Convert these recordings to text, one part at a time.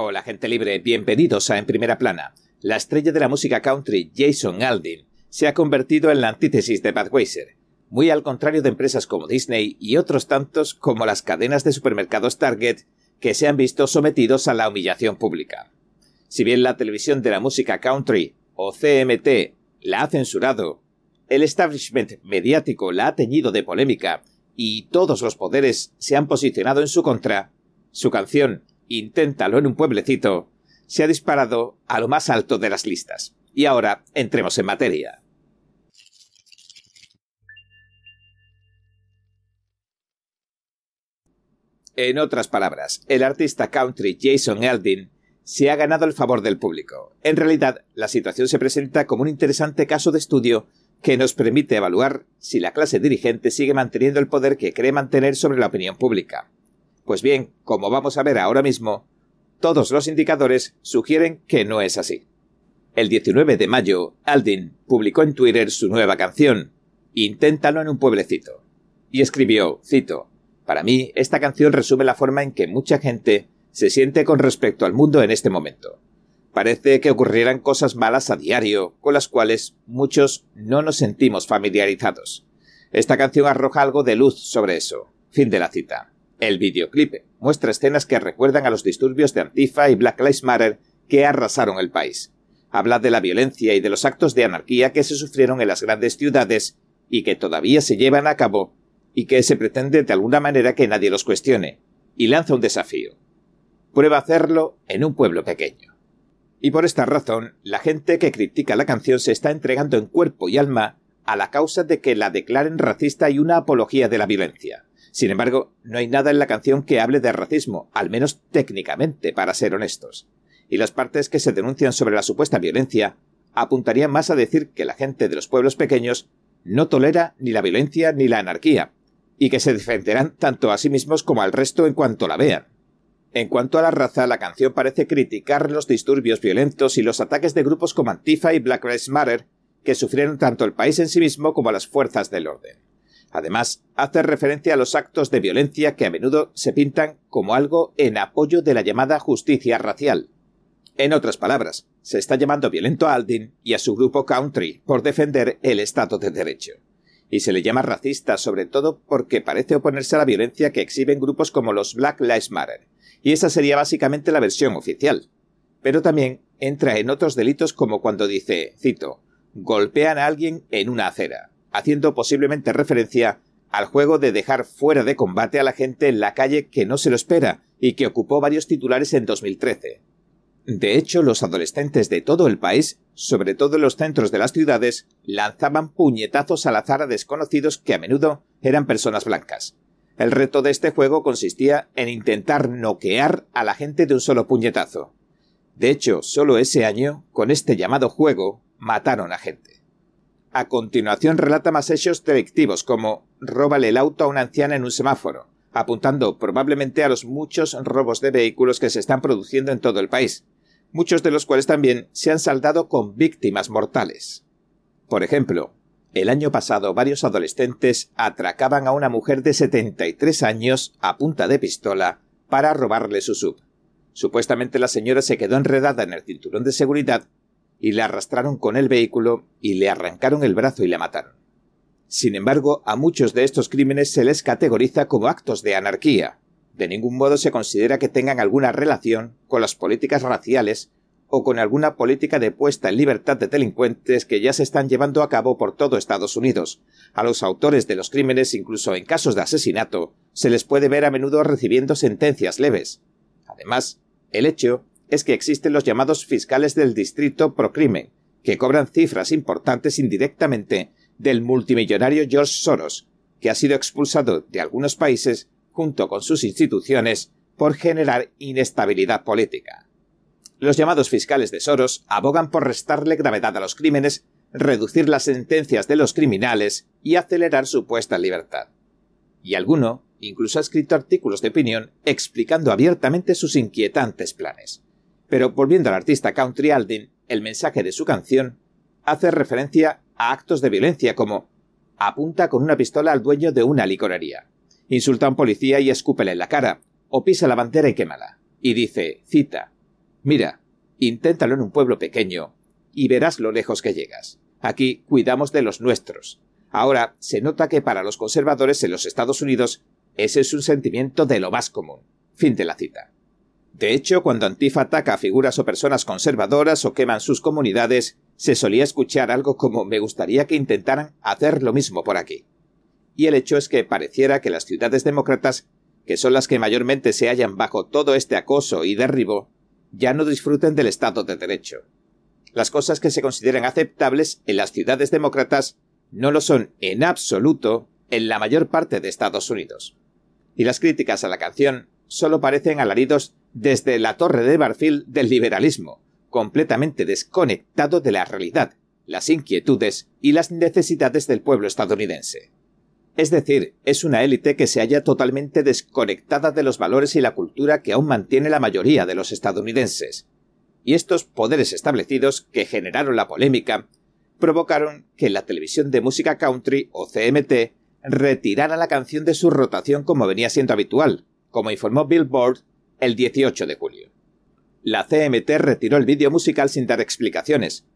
Hola gente libre, bienvenidos a En Primera Plana. La estrella de la música country, Jason Aldean, se ha convertido en la antítesis de Budweiser, muy al contrario de empresas como Disney y otros tantos como las cadenas de supermercados Target que se han visto sometidos a la humillación pública. Si bien la televisión de la música country, o CMT, la ha censurado, el establishment mediático la ha teñido de polémica y todos los poderes se han posicionado en su contra, su canción Inténtalo en un pueblecito, se ha disparado a lo más alto de las listas. Y ahora entremos en materia. En otras palabras, el artista country Jason Eldin se ha ganado el favor del público. En realidad, la situación se presenta como un interesante caso de estudio que nos permite evaluar si la clase dirigente sigue manteniendo el poder que cree mantener sobre la opinión pública. Pues bien, como vamos a ver ahora mismo, todos los indicadores sugieren que no es así. El 19 de mayo, Aldin publicó en Twitter su nueva canción, Inténtalo en un pueblecito. Y escribió, cito, Para mí, esta canción resume la forma en que mucha gente se siente con respecto al mundo en este momento. Parece que ocurrieran cosas malas a diario, con las cuales muchos no nos sentimos familiarizados. Esta canción arroja algo de luz sobre eso. Fin de la cita. El videoclip muestra escenas que recuerdan a los disturbios de Antifa y Black Lives Matter que arrasaron el país. Habla de la violencia y de los actos de anarquía que se sufrieron en las grandes ciudades y que todavía se llevan a cabo y que se pretende de alguna manera que nadie los cuestione, y lanza un desafío. Prueba hacerlo en un pueblo pequeño. Y por esta razón, la gente que critica la canción se está entregando en cuerpo y alma a la causa de que la declaren racista y una apología de la violencia. Sin embargo, no hay nada en la canción que hable de racismo, al menos técnicamente, para ser honestos. Y las partes que se denuncian sobre la supuesta violencia apuntarían más a decir que la gente de los pueblos pequeños no tolera ni la violencia ni la anarquía, y que se defenderán tanto a sí mismos como al resto en cuanto la vean. En cuanto a la raza, la canción parece criticar los disturbios violentos y los ataques de grupos como Antifa y Black Lives Matter, que sufrieron tanto el país en sí mismo como las fuerzas del orden. Además, hace referencia a los actos de violencia que a menudo se pintan como algo en apoyo de la llamada justicia racial. En otras palabras, se está llamando violento a Aldin y a su grupo Country por defender el Estado de Derecho. Y se le llama racista sobre todo porque parece oponerse a la violencia que exhiben grupos como los Black Lives Matter. Y esa sería básicamente la versión oficial. Pero también entra en otros delitos como cuando dice, cito, golpean a alguien en una acera haciendo posiblemente referencia al juego de dejar fuera de combate a la gente en la calle que no se lo espera y que ocupó varios titulares en 2013. De hecho, los adolescentes de todo el país, sobre todo en los centros de las ciudades, lanzaban puñetazos al azar a desconocidos que a menudo eran personas blancas. El reto de este juego consistía en intentar noquear a la gente de un solo puñetazo. De hecho, solo ese año, con este llamado juego, mataron a gente. A continuación relata más hechos delictivos como róbale el auto a una anciana en un semáforo, apuntando probablemente a los muchos robos de vehículos que se están produciendo en todo el país, muchos de los cuales también se han saldado con víctimas mortales. Por ejemplo, el año pasado varios adolescentes atracaban a una mujer de 73 años a punta de pistola para robarle su sub. Supuestamente la señora se quedó enredada en el cinturón de seguridad y le arrastraron con el vehículo y le arrancaron el brazo y la mataron. Sin embargo, a muchos de estos crímenes se les categoriza como actos de anarquía. De ningún modo se considera que tengan alguna relación con las políticas raciales o con alguna política de puesta en libertad de delincuentes que ya se están llevando a cabo por todo Estados Unidos. A los autores de los crímenes, incluso en casos de asesinato, se les puede ver a menudo recibiendo sentencias leves. Además, el hecho es que existen los llamados fiscales del distrito pro crimen, que cobran cifras importantes indirectamente del multimillonario George Soros, que ha sido expulsado de algunos países junto con sus instituciones por generar inestabilidad política. Los llamados fiscales de Soros abogan por restarle gravedad a los crímenes, reducir las sentencias de los criminales y acelerar su puesta en libertad. Y alguno incluso ha escrito artículos de opinión explicando abiertamente sus inquietantes planes. Pero volviendo al artista country Aldin, el mensaje de su canción hace referencia a actos de violencia como apunta con una pistola al dueño de una licorería, insulta a un policía y escúpele en la cara, o pisa la bandera y quémala. Y dice, cita, Mira, inténtalo en un pueblo pequeño y verás lo lejos que llegas. Aquí cuidamos de los nuestros. Ahora se nota que para los conservadores en los Estados Unidos ese es un sentimiento de lo más común. Fin de la cita. De hecho, cuando Antifa ataca a figuras o personas conservadoras o queman sus comunidades, se solía escuchar algo como me gustaría que intentaran hacer lo mismo por aquí. Y el hecho es que pareciera que las ciudades demócratas, que son las que mayormente se hallan bajo todo este acoso y derribo, ya no disfruten del Estado de Derecho. Las cosas que se consideran aceptables en las ciudades demócratas no lo son en absoluto en la mayor parte de Estados Unidos. Y las críticas a la canción solo parecen alaridos desde la torre de marfil del liberalismo, completamente desconectado de la realidad, las inquietudes y las necesidades del pueblo estadounidense. Es decir, es una élite que se halla totalmente desconectada de los valores y la cultura que aún mantiene la mayoría de los estadounidenses. Y estos poderes establecidos que generaron la polémica provocaron que la televisión de música country o CMT retirara la canción de su rotación como venía siendo habitual, como informó Billboard el 18 de julio. La CMT retiró el vídeo musical sin dar explicaciones.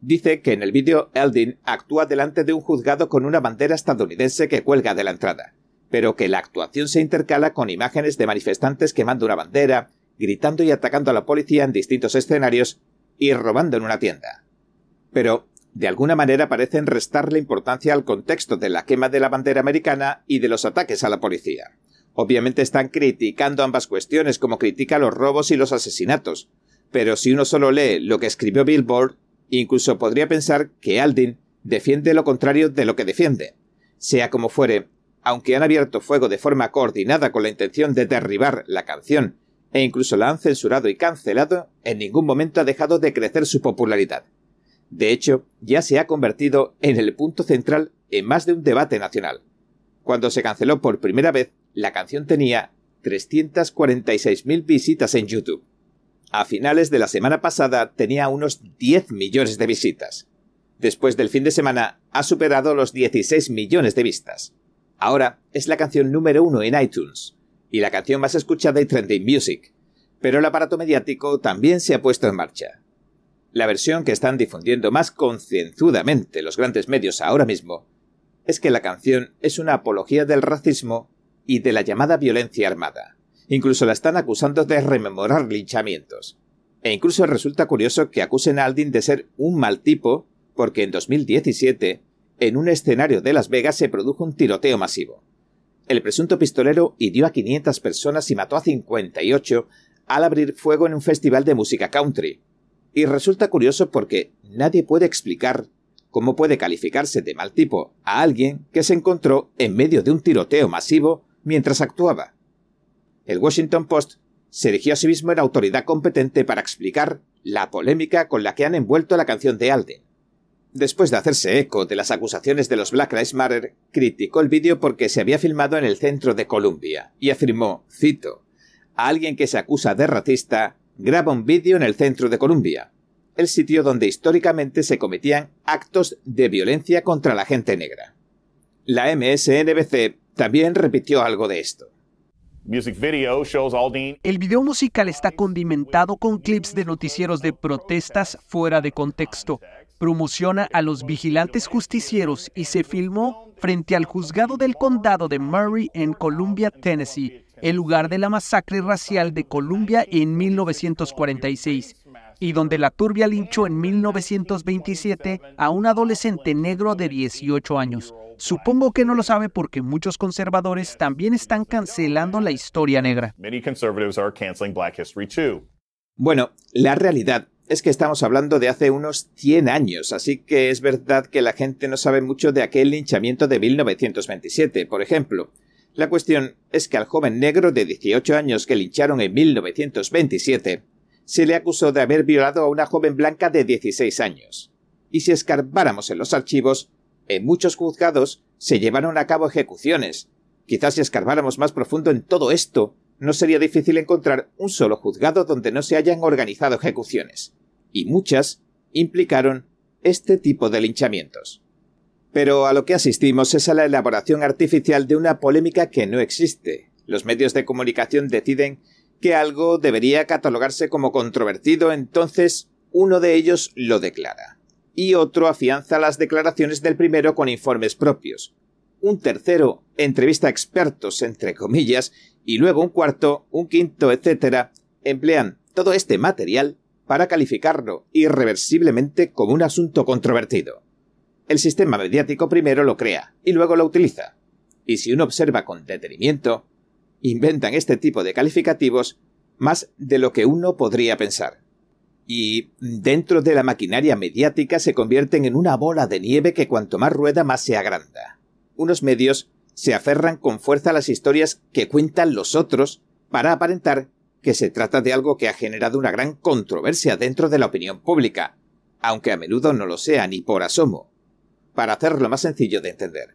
Dice que en el vídeo Eldin actúa delante de un juzgado con una bandera estadounidense que cuelga de la entrada, pero que la actuación se intercala con imágenes de manifestantes quemando una bandera, gritando y atacando a la policía en distintos escenarios y robando en una tienda. Pero, de alguna manera parecen restarle importancia al contexto de la quema de la bandera americana y de los ataques a la policía. Obviamente están criticando ambas cuestiones como critica los robos y los asesinatos, pero si uno solo lee lo que escribió Billboard, incluso podría pensar que Aldin defiende lo contrario de lo que defiende. Sea como fuere, aunque han abierto fuego de forma coordinada con la intención de derribar la canción e incluso la han censurado y cancelado, en ningún momento ha dejado de crecer su popularidad. De hecho, ya se ha convertido en el punto central en más de un debate nacional. Cuando se canceló por primera vez, la canción tenía 346.000 visitas en YouTube. A finales de la semana pasada tenía unos 10 millones de visitas. Después del fin de semana ha superado los 16 millones de vistas. Ahora es la canción número uno en iTunes y la canción más escuchada en Trending Music. Pero el aparato mediático también se ha puesto en marcha. La versión que están difundiendo más concienzudamente los grandes medios ahora mismo es que la canción es una apología del racismo y de la llamada violencia armada. Incluso la están acusando de rememorar linchamientos. E incluso resulta curioso que acusen a Aldin de ser un mal tipo, porque en 2017, en un escenario de Las Vegas se produjo un tiroteo masivo. El presunto pistolero hirió a 500 personas y mató a 58 al abrir fuego en un festival de música country. Y resulta curioso porque nadie puede explicar cómo puede calificarse de mal tipo a alguien que se encontró en medio de un tiroteo masivo mientras actuaba. El Washington Post se erigió a sí mismo en autoridad competente para explicar la polémica con la que han envuelto la canción de Alden. Después de hacerse eco de las acusaciones de los Black Lives Matter, criticó el vídeo porque se había filmado en el centro de Columbia y afirmó, cito, a alguien que se acusa de racista graba un vídeo en el centro de Columbia, el sitio donde históricamente se cometían actos de violencia contra la gente negra. La MSNBC también repitió algo de esto. El video musical está condimentado con clips de noticieros de protestas fuera de contexto. Promociona a los vigilantes justicieros y se filmó frente al juzgado del condado de Murray en Columbia, Tennessee, el lugar de la masacre racial de Columbia en 1946 y donde la turbia linchó en 1927 a un adolescente negro de 18 años. Supongo que no lo sabe porque muchos conservadores también están cancelando la historia negra. Bueno, la realidad es que estamos hablando de hace unos 100 años, así que es verdad que la gente no sabe mucho de aquel linchamiento de 1927, por ejemplo. La cuestión es que al joven negro de 18 años que lincharon en 1927 se le acusó de haber violado a una joven blanca de 16 años. Y si escarbáramos en los archivos, en muchos juzgados se llevaron a cabo ejecuciones. Quizás si escarbáramos más profundo en todo esto, no sería difícil encontrar un solo juzgado donde no se hayan organizado ejecuciones. Y muchas implicaron este tipo de linchamientos. Pero a lo que asistimos es a la elaboración artificial de una polémica que no existe. Los medios de comunicación deciden que algo debería catalogarse como controvertido, entonces uno de ellos lo declara. Y otro afianza las declaraciones del primero con informes propios. Un tercero entrevista a expertos, entre comillas, y luego un cuarto, un quinto, etc., emplean todo este material para calificarlo irreversiblemente como un asunto controvertido. El sistema mediático primero lo crea y luego lo utiliza. Y si uno observa con detenimiento, inventan este tipo de calificativos más de lo que uno podría pensar. Y dentro de la maquinaria mediática se convierten en una bola de nieve que cuanto más rueda más se agranda. Unos medios se aferran con fuerza a las historias que cuentan los otros para aparentar que se trata de algo que ha generado una gran controversia dentro de la opinión pública, aunque a menudo no lo sea ni por asomo. Para hacerlo más sencillo de entender,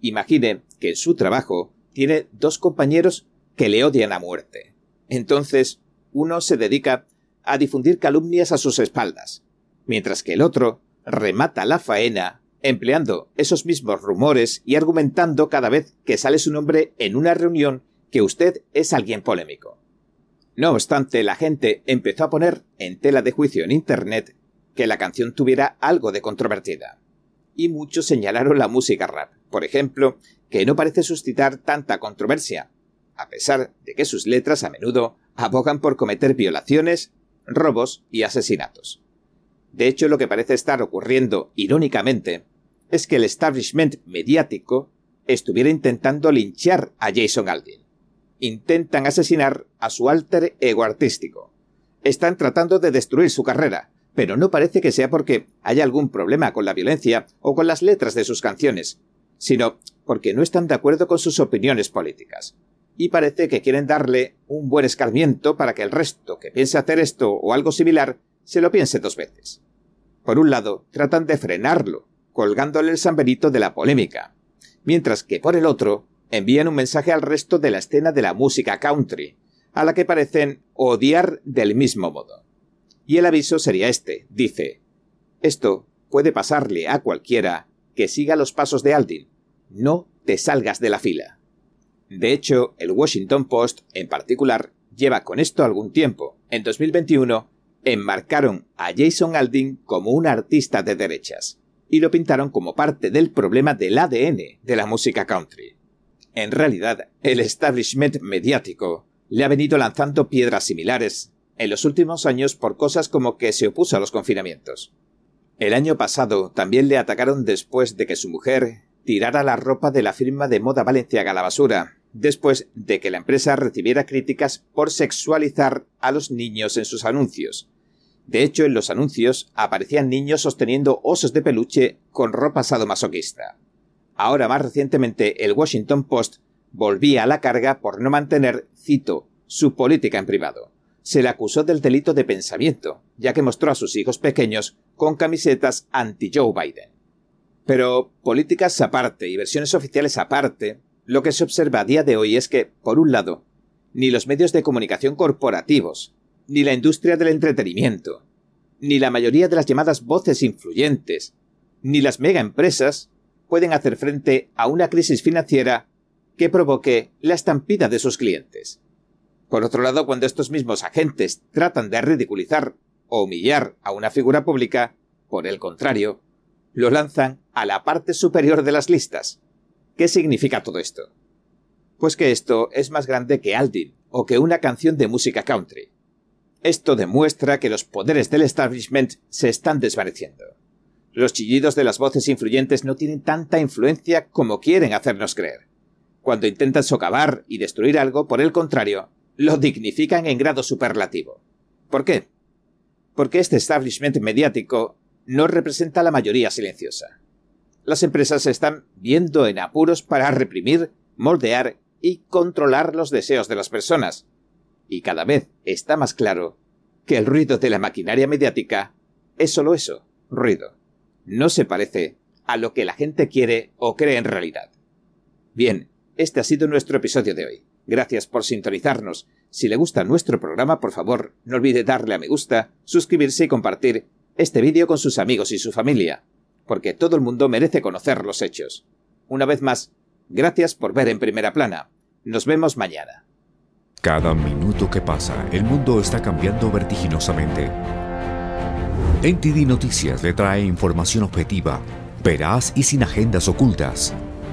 imagine que en su trabajo tiene dos compañeros que le odian a muerte. Entonces, uno se dedica a difundir calumnias a sus espaldas, mientras que el otro remata la faena empleando esos mismos rumores y argumentando cada vez que sale su nombre en una reunión que usted es alguien polémico. No obstante, la gente empezó a poner en tela de juicio en Internet que la canción tuviera algo de controvertida. Y muchos señalaron la música rap, por ejemplo, que no parece suscitar tanta controversia, a pesar de que sus letras a menudo abogan por cometer violaciones, robos y asesinatos. De hecho, lo que parece estar ocurriendo, irónicamente, es que el establishment mediático estuviera intentando linchar a Jason Aldean intentan asesinar a su alter ego artístico. Están tratando de destruir su carrera, pero no parece que sea porque haya algún problema con la violencia o con las letras de sus canciones, sino porque no están de acuerdo con sus opiniones políticas. Y parece que quieren darle un buen escarmiento para que el resto que piense hacer esto o algo similar se lo piense dos veces. Por un lado, tratan de frenarlo, colgándole el San Benito de la polémica, mientras que por el otro, envían un mensaje al resto de la escena de la música country, a la que parecen odiar del mismo modo. Y el aviso sería este, dice, esto puede pasarle a cualquiera que siga los pasos de Aldin, no te salgas de la fila. De hecho, el Washington Post, en particular, lleva con esto algún tiempo. En 2021, enmarcaron a Jason Aldin como un artista de derechas, y lo pintaron como parte del problema del ADN de la música country. En realidad, el establishment mediático le ha venido lanzando piedras similares en los últimos años por cosas como que se opuso a los confinamientos. El año pasado también le atacaron después de que su mujer tirara la ropa de la firma de moda Valenciaga a la basura, después de que la empresa recibiera críticas por sexualizar a los niños en sus anuncios. De hecho, en los anuncios aparecían niños sosteniendo osos de peluche con ropa sadomasoquista. Ahora más recientemente el Washington Post volvía a la carga por no mantener, cito, su política en privado. Se le acusó del delito de pensamiento, ya que mostró a sus hijos pequeños con camisetas anti-Joe Biden. Pero políticas aparte y versiones oficiales aparte, lo que se observa a día de hoy es que, por un lado, ni los medios de comunicación corporativos, ni la industria del entretenimiento, ni la mayoría de las llamadas voces influyentes, ni las mega empresas pueden hacer frente a una crisis financiera que provoque la estampida de sus clientes. Por otro lado, cuando estos mismos agentes tratan de ridiculizar o humillar a una figura pública, por el contrario, lo lanzan a la parte superior de las listas. ¿Qué significa todo esto? Pues que esto es más grande que Aldin o que una canción de música country. Esto demuestra que los poderes del establishment se están desvaneciendo. Los chillidos de las voces influyentes no tienen tanta influencia como quieren hacernos creer. Cuando intentan socavar y destruir algo, por el contrario, lo dignifican en grado superlativo. ¿Por qué? Porque este establishment mediático no representa la mayoría silenciosa. Las empresas se están viendo en apuros para reprimir, moldear y controlar los deseos de las personas. Y cada vez está más claro que el ruido de la maquinaria mediática es solo eso, ruido no se parece a lo que la gente quiere o cree en realidad. Bien, este ha sido nuestro episodio de hoy. Gracias por sintonizarnos. Si le gusta nuestro programa, por favor, no olvide darle a me gusta, suscribirse y compartir este vídeo con sus amigos y su familia, porque todo el mundo merece conocer los hechos. Una vez más, gracias por ver en primera plana. Nos vemos mañana. Cada minuto que pasa, el mundo está cambiando vertiginosamente. NTD Noticias le trae información objetiva, veraz y sin agendas ocultas.